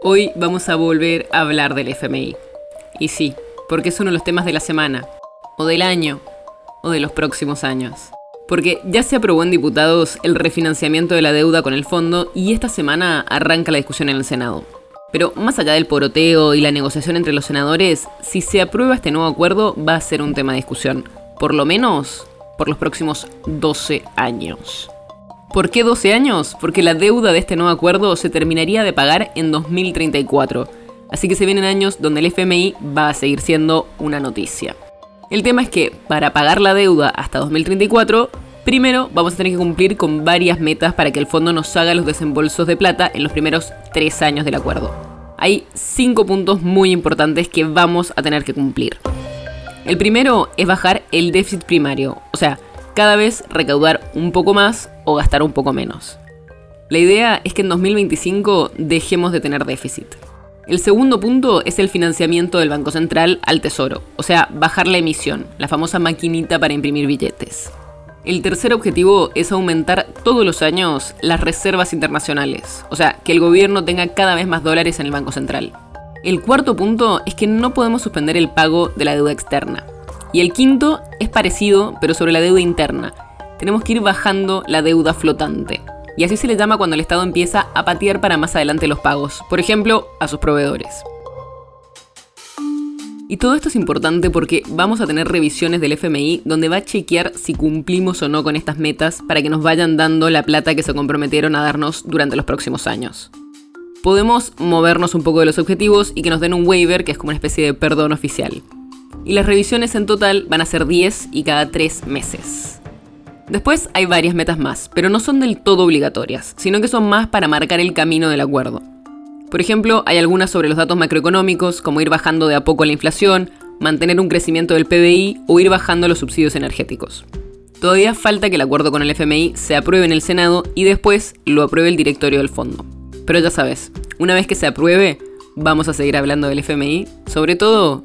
Hoy vamos a volver a hablar del FMI. Y sí, porque es uno de los temas de la semana, o del año, o de los próximos años. Porque ya se aprobó en diputados el refinanciamiento de la deuda con el fondo y esta semana arranca la discusión en el Senado. Pero más allá del poroteo y la negociación entre los senadores, si se aprueba este nuevo acuerdo va a ser un tema de discusión, por lo menos por los próximos 12 años. ¿Por qué 12 años? Porque la deuda de este nuevo acuerdo se terminaría de pagar en 2034. Así que se vienen años donde el FMI va a seguir siendo una noticia. El tema es que para pagar la deuda hasta 2034, primero vamos a tener que cumplir con varias metas para que el fondo nos haga los desembolsos de plata en los primeros tres años del acuerdo. Hay cinco puntos muy importantes que vamos a tener que cumplir. El primero es bajar el déficit primario, o sea, cada vez recaudar un poco más o gastar un poco menos. La idea es que en 2025 dejemos de tener déficit. El segundo punto es el financiamiento del Banco Central al Tesoro, o sea, bajar la emisión, la famosa maquinita para imprimir billetes. El tercer objetivo es aumentar todos los años las reservas internacionales, o sea, que el gobierno tenga cada vez más dólares en el Banco Central. El cuarto punto es que no podemos suspender el pago de la deuda externa. Y el quinto es parecido, pero sobre la deuda interna. Tenemos que ir bajando la deuda flotante. Y así se le llama cuando el Estado empieza a patear para más adelante los pagos, por ejemplo, a sus proveedores. Y todo esto es importante porque vamos a tener revisiones del FMI donde va a chequear si cumplimos o no con estas metas para que nos vayan dando la plata que se comprometieron a darnos durante los próximos años. Podemos movernos un poco de los objetivos y que nos den un waiver, que es como una especie de perdón oficial y las revisiones en total van a ser 10 y cada 3 meses. Después hay varias metas más, pero no son del todo obligatorias, sino que son más para marcar el camino del acuerdo. Por ejemplo, hay algunas sobre los datos macroeconómicos, como ir bajando de a poco la inflación, mantener un crecimiento del PBI o ir bajando los subsidios energéticos. Todavía falta que el acuerdo con el FMI se apruebe en el Senado y después lo apruebe el directorio del fondo. Pero ya sabes, una vez que se apruebe, vamos a seguir hablando del FMI, sobre todo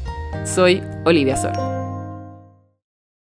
Soy Olivia Sor.